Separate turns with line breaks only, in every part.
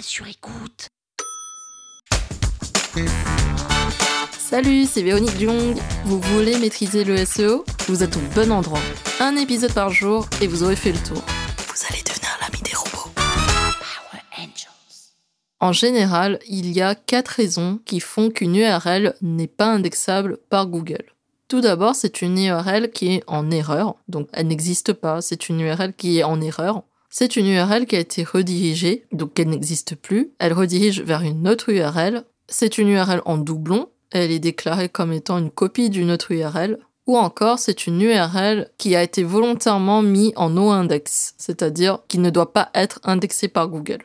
sur écoute.
Salut, c'est Véronique Jung. Vous voulez maîtriser le SEO Vous êtes au bon endroit. Un épisode par jour et vous aurez fait le tour. Vous allez devenir l'ami des robots.
Power Angels.
En général, il y a quatre raisons qui font qu'une URL n'est pas indexable par Google. Tout d'abord, c'est une URL qui est en erreur, donc elle n'existe pas, c'est une URL qui est en erreur. C'est une URL qui a été redirigée, donc elle n'existe plus. Elle redirige vers une autre URL. C'est une URL en doublon, elle est déclarée comme étant une copie d'une autre URL. Ou encore, c'est une URL qui a été volontairement mise en no-index, c'est-à-dire qui ne doit pas être indexée par Google.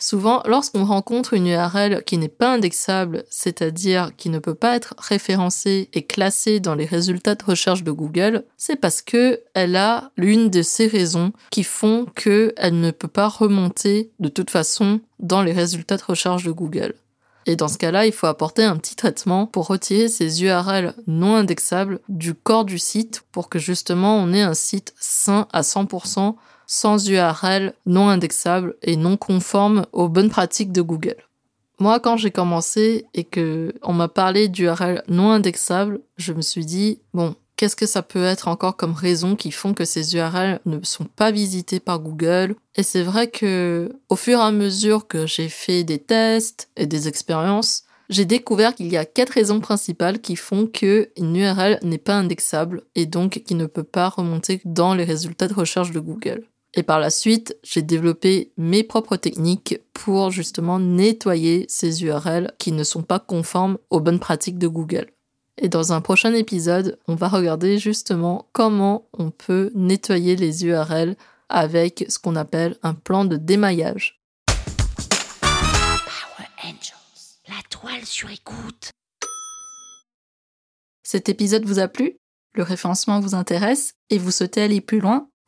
Souvent, lorsqu'on rencontre une URL qui n'est pas indexable, c'est-à-dire qui ne peut pas être référencée et classée dans les résultats de recherche de Google, c'est parce que elle a l'une de ces raisons qui font qu'elle ne peut pas remonter de toute façon dans les résultats de recherche de Google. Et dans ce cas-là, il faut apporter un petit traitement pour retirer ces URL non indexables du corps du site pour que justement on ait un site sain à 100% sans URL non indexable et non conforme aux bonnes pratiques de Google. Moi, quand j'ai commencé et que on m'a parlé d'URL non indexable, je me suis dit, bon, qu'est-ce que ça peut être encore comme raison qui font que ces URL ne sont pas visitées par Google? Et c'est vrai que, au fur et à mesure que j'ai fait des tests et des expériences, j'ai découvert qu'il y a quatre raisons principales qui font que une URL n'est pas indexable et donc qui ne peut pas remonter dans les résultats de recherche de Google. Et par la suite, j'ai développé mes propres techniques pour justement nettoyer ces URL qui ne sont pas conformes aux bonnes pratiques de Google. Et dans un prochain épisode, on va regarder justement comment on peut nettoyer les URL avec ce qu'on appelle un plan de démaillage.
Power Angels. La toile sur écoute.
Cet épisode vous a plu? Le référencement vous intéresse? Et vous souhaitez aller plus loin?